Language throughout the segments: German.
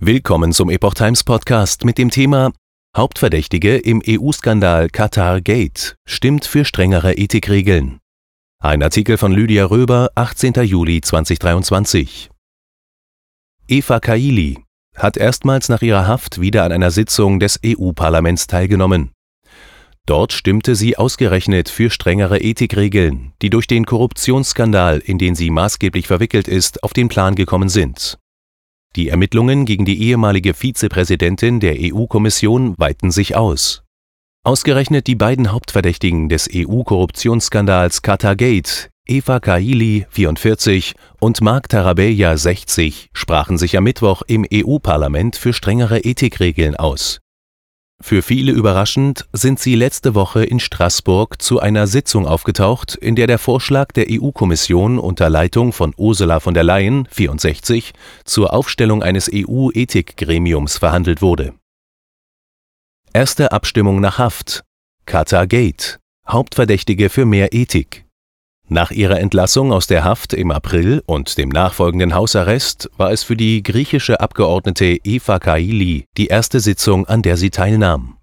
Willkommen zum Epoch Times Podcast mit dem Thema Hauptverdächtige im EU-Skandal Qatar Gate stimmt für strengere Ethikregeln. Ein Artikel von Lydia Röber, 18. Juli 2023. Eva Kaili hat erstmals nach ihrer Haft wieder an einer Sitzung des EU-Parlaments teilgenommen. Dort stimmte sie ausgerechnet für strengere Ethikregeln, die durch den Korruptionsskandal, in den sie maßgeblich verwickelt ist, auf den Plan gekommen sind. Die Ermittlungen gegen die ehemalige Vizepräsidentin der EU-Kommission weiten sich aus. Ausgerechnet die beiden Hauptverdächtigen des EU-Korruptionsskandals Qatargate, Eva Kaili, 44, und Mark Tarabella, 60, sprachen sich am Mittwoch im EU-Parlament für strengere Ethikregeln aus. Für viele überraschend sind sie letzte Woche in Straßburg zu einer Sitzung aufgetaucht, in der der Vorschlag der EU-Kommission unter Leitung von Ursula von der Leyen, 64, zur Aufstellung eines EU-Ethikgremiums verhandelt wurde. Erste Abstimmung nach Haft. Qatar Gate. Hauptverdächtige für mehr Ethik. Nach ihrer Entlassung aus der Haft im April und dem nachfolgenden Hausarrest war es für die griechische Abgeordnete Eva Kaili die erste Sitzung, an der sie teilnahm.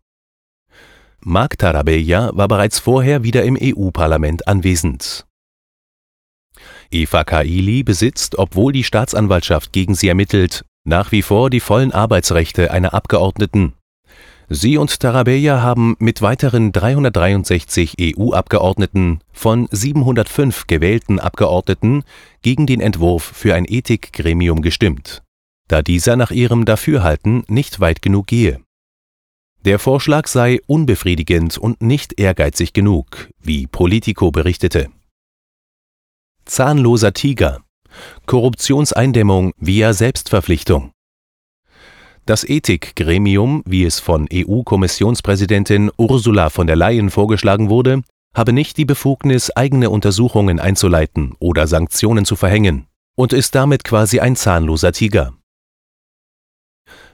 Mark Tarabella war bereits vorher wieder im EU-Parlament anwesend. Eva Kaili besitzt, obwohl die Staatsanwaltschaft gegen sie ermittelt, nach wie vor die vollen Arbeitsrechte einer Abgeordneten Sie und Tarabella haben mit weiteren 363 EU-Abgeordneten von 705 gewählten Abgeordneten gegen den Entwurf für ein Ethikgremium gestimmt, da dieser nach ihrem Dafürhalten nicht weit genug gehe. Der Vorschlag sei unbefriedigend und nicht ehrgeizig genug, wie Politico berichtete. Zahnloser Tiger Korruptionseindämmung via Selbstverpflichtung das Ethikgremium, wie es von EU-Kommissionspräsidentin Ursula von der Leyen vorgeschlagen wurde, habe nicht die Befugnis, eigene Untersuchungen einzuleiten oder Sanktionen zu verhängen und ist damit quasi ein zahnloser Tiger.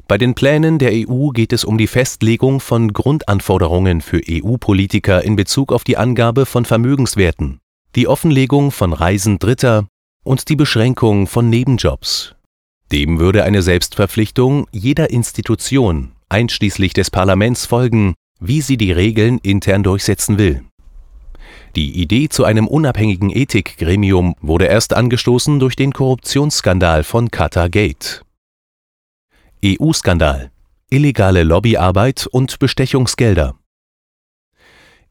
Bei den Plänen der EU geht es um die Festlegung von Grundanforderungen für EU-Politiker in Bezug auf die Angabe von Vermögenswerten, die Offenlegung von Reisen Dritter und die Beschränkung von Nebenjobs dem würde eine Selbstverpflichtung jeder Institution, einschließlich des Parlaments, folgen, wie sie die Regeln intern durchsetzen will. Die Idee zu einem unabhängigen Ethikgremium wurde erst angestoßen durch den Korruptionsskandal von Qatar Gate. EU-Skandal illegale Lobbyarbeit und Bestechungsgelder.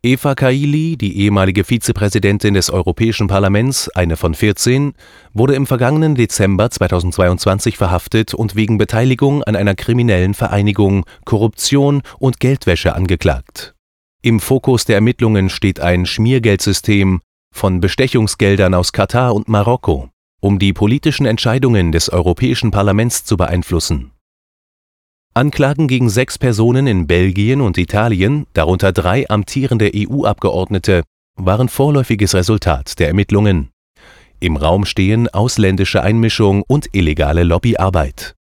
Eva Kaili, die ehemalige Vizepräsidentin des Europäischen Parlaments, eine von 14, wurde im vergangenen Dezember 2022 verhaftet und wegen Beteiligung an einer kriminellen Vereinigung, Korruption und Geldwäsche angeklagt. Im Fokus der Ermittlungen steht ein Schmiergeldsystem von Bestechungsgeldern aus Katar und Marokko, um die politischen Entscheidungen des Europäischen Parlaments zu beeinflussen Anklagen gegen sechs Personen in Belgien und Italien, darunter drei amtierende EU-Abgeordnete, waren vorläufiges Resultat der Ermittlungen. Im Raum stehen ausländische Einmischung und illegale Lobbyarbeit.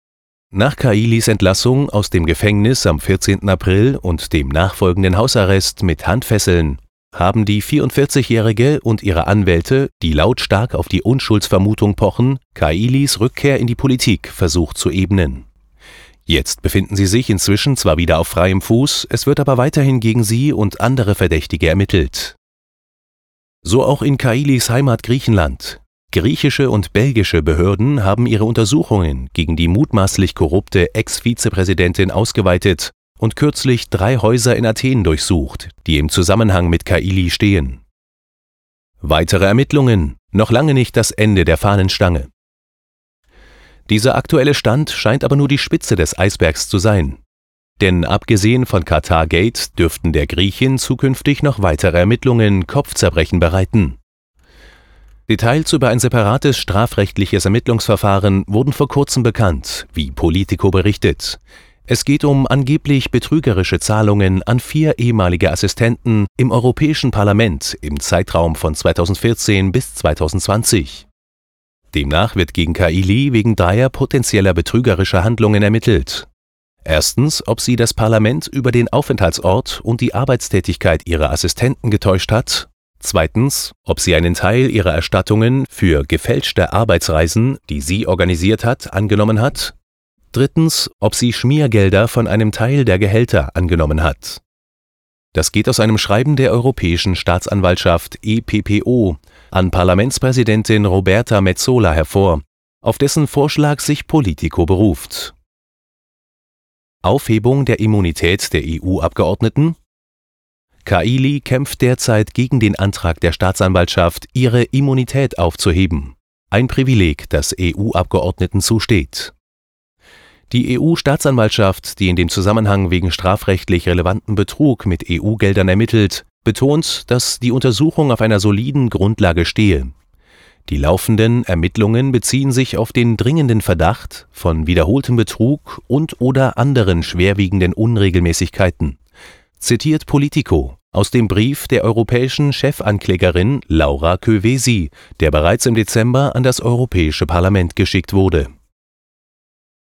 Nach Kailis Entlassung aus dem Gefängnis am 14. April und dem nachfolgenden Hausarrest mit Handfesseln haben die 44-Jährige und ihre Anwälte, die lautstark auf die Unschuldsvermutung pochen, Kailis Rückkehr in die Politik versucht zu ebnen Jetzt befinden sie sich inzwischen zwar wieder auf freiem Fuß, es wird aber weiterhin gegen sie und andere Verdächtige ermittelt. So auch in Kailis Heimat Griechenland. Griechische und belgische Behörden haben ihre Untersuchungen gegen die mutmaßlich korrupte Ex-Vizepräsidentin ausgeweitet und kürzlich drei Häuser in Athen durchsucht, die im Zusammenhang mit Kaili stehen. Weitere Ermittlungen, noch lange nicht das Ende der Fahnenstange. Dieser aktuelle Stand scheint aber nur die Spitze des Eisbergs zu sein. Denn abgesehen von Qatar Gate dürften der Griechin zukünftig noch weitere Ermittlungen Kopfzerbrechen bereiten. Details über ein separates strafrechtliches Ermittlungsverfahren wurden vor kurzem bekannt, wie Politico berichtet. Es geht um angeblich betrügerische Zahlungen an vier ehemalige Assistenten im Europäischen Parlament im Zeitraum von 2014 bis 2020. Demnach wird gegen Kaili wegen dreier potenzieller betrügerischer Handlungen ermittelt. Erstens, ob sie das Parlament über den Aufenthaltsort und die Arbeitstätigkeit ihrer Assistenten getäuscht hat. Zweitens, ob sie einen Teil ihrer Erstattungen für gefälschte Arbeitsreisen, die sie organisiert hat, angenommen hat. Drittens, ob sie Schmiergelder von einem Teil der Gehälter angenommen hat. Das geht aus einem Schreiben der Europäischen Staatsanwaltschaft EPPO an Parlamentspräsidentin Roberta Metsola hervor, auf dessen Vorschlag sich Politico beruft. Aufhebung der Immunität der EU-Abgeordneten Kaili kämpft derzeit gegen den Antrag der Staatsanwaltschaft, ihre Immunität aufzuheben, ein Privileg, das EU-Abgeordneten zusteht. Die EU-Staatsanwaltschaft, die in dem Zusammenhang wegen strafrechtlich relevanten Betrug mit EU-Geldern ermittelt, betont, dass die Untersuchung auf einer soliden Grundlage stehe. Die laufenden Ermittlungen beziehen sich auf den dringenden Verdacht von wiederholtem Betrug und/oder anderen schwerwiegenden Unregelmäßigkeiten, zitiert Politico aus dem Brief der europäischen Chefanklägerin Laura Kövesi, der bereits im Dezember an das Europäische Parlament geschickt wurde